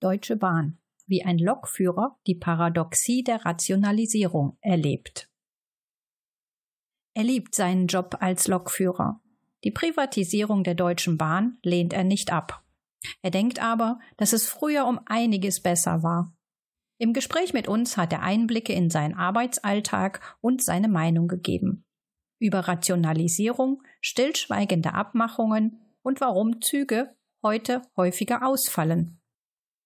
Deutsche Bahn, wie ein Lokführer die Paradoxie der Rationalisierung erlebt. Er liebt seinen Job als Lokführer. Die Privatisierung der Deutschen Bahn lehnt er nicht ab. Er denkt aber, dass es früher um einiges besser war. Im Gespräch mit uns hat er Einblicke in seinen Arbeitsalltag und seine Meinung gegeben. Über Rationalisierung, stillschweigende Abmachungen und warum Züge heute häufiger ausfallen.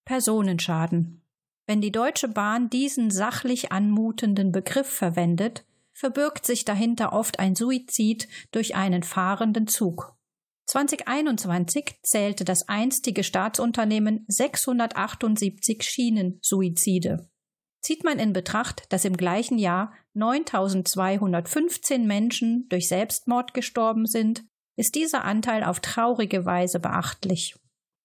Personenschaden. Wenn die Deutsche Bahn diesen sachlich anmutenden Begriff verwendet, verbirgt sich dahinter oft ein Suizid durch einen fahrenden Zug. 2021 zählte das einstige Staatsunternehmen 678 Schienensuizide. Zieht man in Betracht, dass im gleichen Jahr 9215 Menschen durch Selbstmord gestorben sind, ist dieser Anteil auf traurige Weise beachtlich.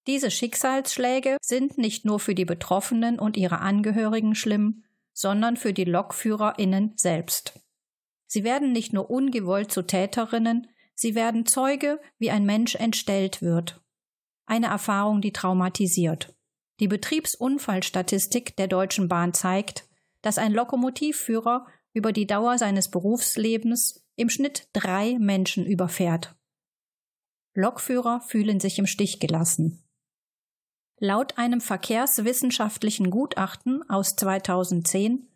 Diese Schicksalsschläge sind nicht nur für die Betroffenen und ihre Angehörigen schlimm, sondern für die Lokführerinnen selbst. Sie werden nicht nur ungewollt zu Täterinnen, sie werden Zeuge, wie ein Mensch entstellt wird. Eine Erfahrung, die traumatisiert. Die Betriebsunfallstatistik der Deutschen Bahn zeigt, dass ein Lokomotivführer über die Dauer seines Berufslebens im Schnitt drei Menschen überfährt. Lokführer fühlen sich im Stich gelassen. Laut einem verkehrswissenschaftlichen Gutachten aus 2010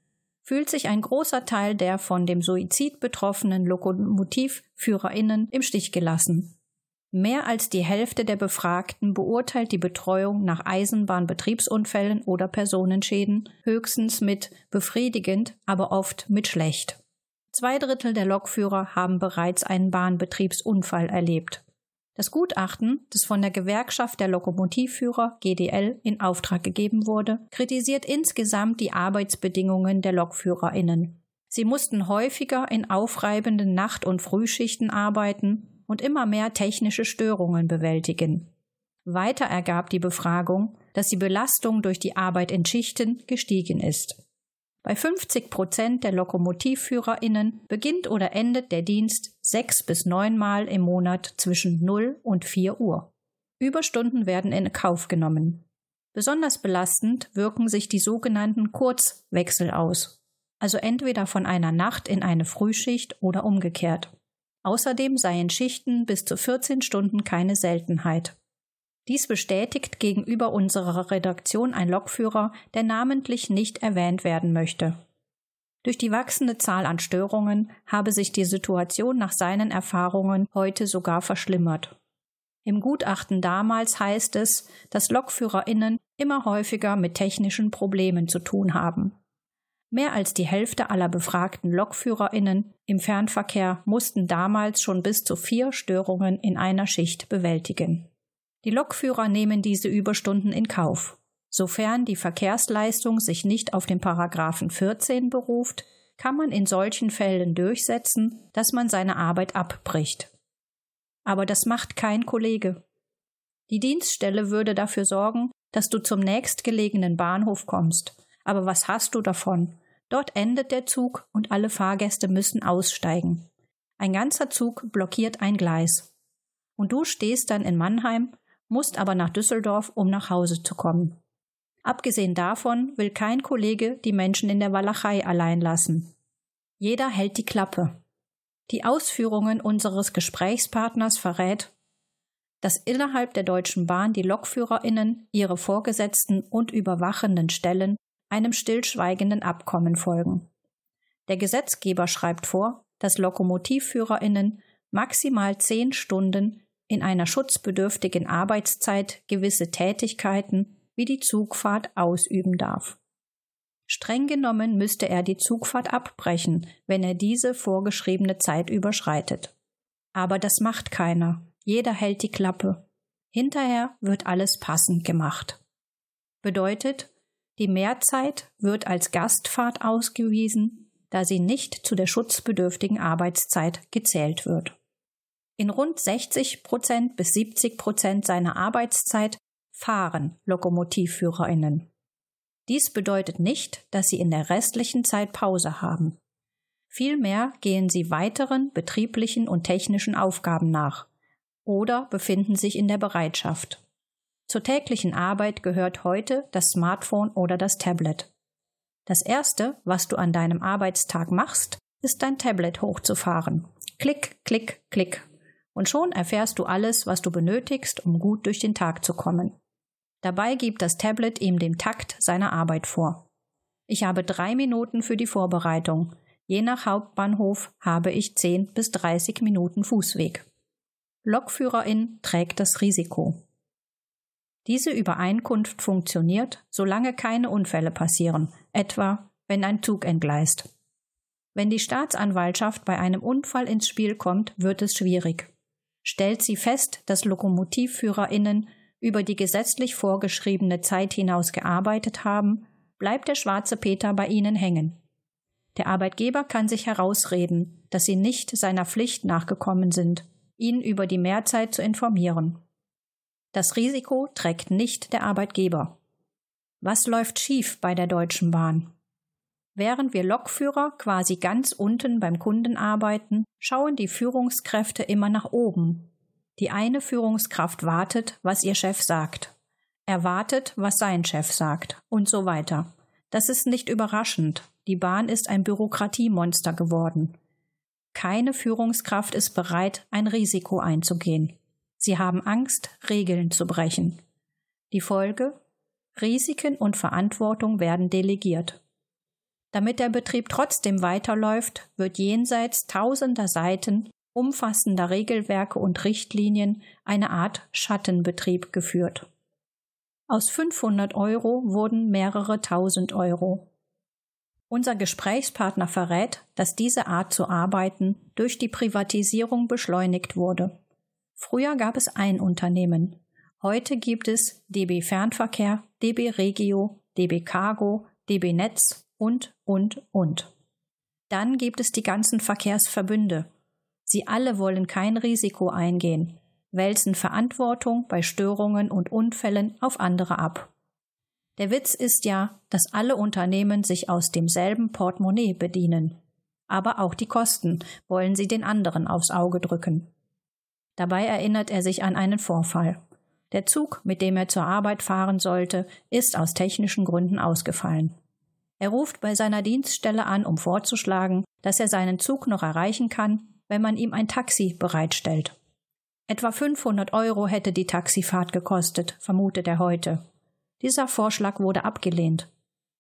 fühlt sich ein großer Teil der von dem Suizid betroffenen Lokomotivführerinnen im Stich gelassen. Mehr als die Hälfte der Befragten beurteilt die Betreuung nach Eisenbahnbetriebsunfällen oder Personenschäden höchstens mit befriedigend, aber oft mit schlecht. Zwei Drittel der Lokführer haben bereits einen Bahnbetriebsunfall erlebt. Das Gutachten, das von der Gewerkschaft der Lokomotivführer GDL in Auftrag gegeben wurde, kritisiert insgesamt die Arbeitsbedingungen der Lokführerinnen. Sie mussten häufiger in aufreibenden Nacht- und Frühschichten arbeiten und immer mehr technische Störungen bewältigen. Weiter ergab die Befragung, dass die Belastung durch die Arbeit in Schichten gestiegen ist. Bei 50 Prozent der LokomotivführerInnen beginnt oder endet der Dienst sechs bis neunmal im Monat zwischen 0 und 4 Uhr. Überstunden werden in Kauf genommen. Besonders belastend wirken sich die sogenannten Kurzwechsel aus, also entweder von einer Nacht in eine Frühschicht oder umgekehrt. Außerdem seien Schichten bis zu 14 Stunden keine Seltenheit. Dies bestätigt gegenüber unserer Redaktion ein Lokführer, der namentlich nicht erwähnt werden möchte. Durch die wachsende Zahl an Störungen habe sich die Situation nach seinen Erfahrungen heute sogar verschlimmert. Im Gutachten damals heißt es, dass Lokführerinnen immer häufiger mit technischen Problemen zu tun haben. Mehr als die Hälfte aller befragten Lokführerinnen im Fernverkehr mussten damals schon bis zu vier Störungen in einer Schicht bewältigen. Die Lokführer nehmen diese Überstunden in Kauf. Sofern die Verkehrsleistung sich nicht auf den Paragraphen 14 beruft, kann man in solchen Fällen durchsetzen, dass man seine Arbeit abbricht. Aber das macht kein Kollege. Die Dienststelle würde dafür sorgen, dass du zum nächstgelegenen Bahnhof kommst. Aber was hast du davon? Dort endet der Zug und alle Fahrgäste müssen aussteigen. Ein ganzer Zug blockiert ein Gleis. Und du stehst dann in Mannheim musst aber nach Düsseldorf, um nach Hause zu kommen. Abgesehen davon will kein Kollege die Menschen in der Walachei allein lassen. Jeder hält die Klappe. Die Ausführungen unseres Gesprächspartners verrät, dass innerhalb der Deutschen Bahn die Lokführerinnen ihre Vorgesetzten und überwachenden Stellen einem stillschweigenden Abkommen folgen. Der Gesetzgeber schreibt vor, dass Lokomotivführerinnen maximal zehn Stunden in einer schutzbedürftigen Arbeitszeit gewisse Tätigkeiten wie die Zugfahrt ausüben darf. Streng genommen müsste er die Zugfahrt abbrechen, wenn er diese vorgeschriebene Zeit überschreitet. Aber das macht keiner. Jeder hält die Klappe. Hinterher wird alles passend gemacht. Bedeutet, die Mehrzeit wird als Gastfahrt ausgewiesen, da sie nicht zu der schutzbedürftigen Arbeitszeit gezählt wird. In rund 60 Prozent bis 70 Prozent seiner Arbeitszeit fahren Lokomotivführerinnen. Dies bedeutet nicht, dass sie in der restlichen Zeit Pause haben. Vielmehr gehen sie weiteren betrieblichen und technischen Aufgaben nach oder befinden sich in der Bereitschaft. Zur täglichen Arbeit gehört heute das Smartphone oder das Tablet. Das Erste, was du an deinem Arbeitstag machst, ist dein Tablet hochzufahren. Klick, klick, klick. Und schon erfährst du alles, was du benötigst, um gut durch den Tag zu kommen. Dabei gibt das Tablet ihm den Takt seiner Arbeit vor. Ich habe drei Minuten für die Vorbereitung. Je nach Hauptbahnhof habe ich zehn bis dreißig Minuten Fußweg. Lokführerin trägt das Risiko. Diese Übereinkunft funktioniert, solange keine Unfälle passieren, etwa wenn ein Zug entgleist. Wenn die Staatsanwaltschaft bei einem Unfall ins Spiel kommt, wird es schwierig. Stellt sie fest, dass Lokomotivführerinnen über die gesetzlich vorgeschriebene Zeit hinaus gearbeitet haben, bleibt der schwarze Peter bei ihnen hängen. Der Arbeitgeber kann sich herausreden, dass sie nicht seiner Pflicht nachgekommen sind, ihn über die Mehrzeit zu informieren. Das Risiko trägt nicht der Arbeitgeber. Was läuft schief bei der Deutschen Bahn? Während wir Lokführer quasi ganz unten beim Kunden arbeiten, schauen die Führungskräfte immer nach oben die eine Führungskraft wartet, was ihr Chef sagt. Er wartet, was sein Chef sagt und so weiter. Das ist nicht überraschend. Die Bahn ist ein Bürokratiemonster geworden. Keine Führungskraft ist bereit, ein Risiko einzugehen. Sie haben Angst, Regeln zu brechen. Die Folge? Risiken und Verantwortung werden delegiert. Damit der Betrieb trotzdem weiterläuft, wird jenseits tausender Seiten umfassender Regelwerke und Richtlinien eine Art Schattenbetrieb geführt. Aus 500 Euro wurden mehrere tausend Euro. Unser Gesprächspartner verrät, dass diese Art zu arbeiten durch die Privatisierung beschleunigt wurde. Früher gab es ein Unternehmen. Heute gibt es DB Fernverkehr, DB Regio, DB Cargo, DB Netz und, und, und. Dann gibt es die ganzen Verkehrsverbünde, Sie alle wollen kein Risiko eingehen, wälzen Verantwortung bei Störungen und Unfällen auf andere ab. Der Witz ist ja, dass alle Unternehmen sich aus demselben Portemonnaie bedienen. Aber auch die Kosten wollen sie den anderen aufs Auge drücken. Dabei erinnert er sich an einen Vorfall. Der Zug, mit dem er zur Arbeit fahren sollte, ist aus technischen Gründen ausgefallen. Er ruft bei seiner Dienststelle an, um vorzuschlagen, dass er seinen Zug noch erreichen kann wenn man ihm ein Taxi bereitstellt. Etwa 500 Euro hätte die Taxifahrt gekostet, vermutet er heute. Dieser Vorschlag wurde abgelehnt.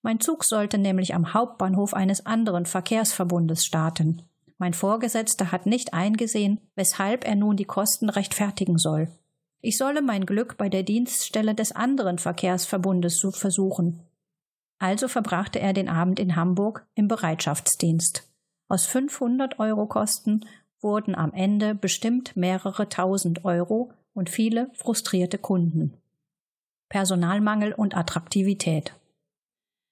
Mein Zug sollte nämlich am Hauptbahnhof eines anderen Verkehrsverbundes starten. Mein Vorgesetzter hat nicht eingesehen, weshalb er nun die Kosten rechtfertigen soll. Ich solle mein Glück bei der Dienststelle des anderen Verkehrsverbundes versuchen. Also verbrachte er den Abend in Hamburg im Bereitschaftsdienst. Aus 500 Euro Kosten wurden am Ende bestimmt mehrere tausend Euro und viele frustrierte Kunden. Personalmangel und Attraktivität.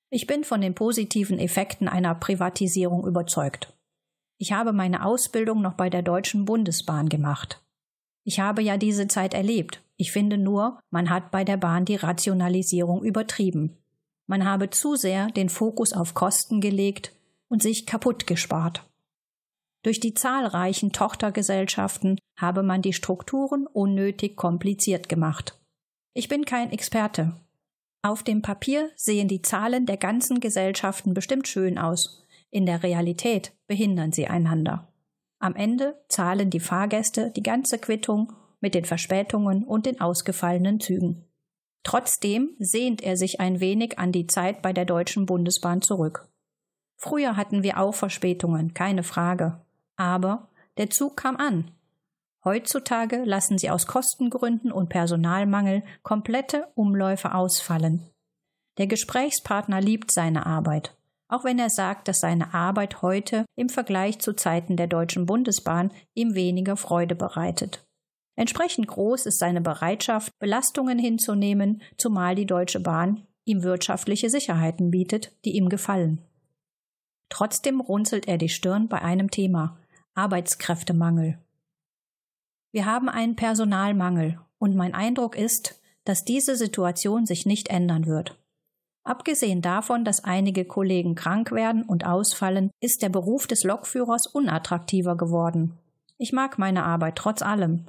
Ich bin von den positiven Effekten einer Privatisierung überzeugt. Ich habe meine Ausbildung noch bei der Deutschen Bundesbahn gemacht. Ich habe ja diese Zeit erlebt. Ich finde nur, man hat bei der Bahn die Rationalisierung übertrieben. Man habe zu sehr den Fokus auf Kosten gelegt und sich kaputt gespart. Durch die zahlreichen Tochtergesellschaften habe man die Strukturen unnötig kompliziert gemacht. Ich bin kein Experte. Auf dem Papier sehen die Zahlen der ganzen Gesellschaften bestimmt schön aus. In der Realität behindern sie einander. Am Ende zahlen die Fahrgäste die ganze Quittung mit den Verspätungen und den ausgefallenen Zügen. Trotzdem sehnt er sich ein wenig an die Zeit bei der Deutschen Bundesbahn zurück. Früher hatten wir auch Verspätungen, keine Frage. Aber der Zug kam an. Heutzutage lassen sie aus Kostengründen und Personalmangel komplette Umläufe ausfallen. Der Gesprächspartner liebt seine Arbeit, auch wenn er sagt, dass seine Arbeit heute im Vergleich zu Zeiten der Deutschen Bundesbahn ihm weniger Freude bereitet. Entsprechend groß ist seine Bereitschaft, Belastungen hinzunehmen, zumal die Deutsche Bahn ihm wirtschaftliche Sicherheiten bietet, die ihm gefallen. Trotzdem runzelt er die Stirn bei einem Thema, Arbeitskräftemangel. Wir haben einen Personalmangel und mein Eindruck ist, dass diese Situation sich nicht ändern wird. Abgesehen davon, dass einige Kollegen krank werden und ausfallen, ist der Beruf des Lokführers unattraktiver geworden. Ich mag meine Arbeit trotz allem.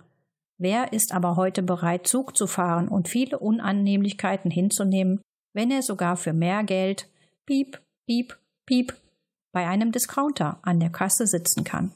Wer ist aber heute bereit, Zug zu fahren und viele Unannehmlichkeiten hinzunehmen, wenn er sogar für mehr Geld piep, piep, piep bei einem Discounter an der Kasse sitzen kann?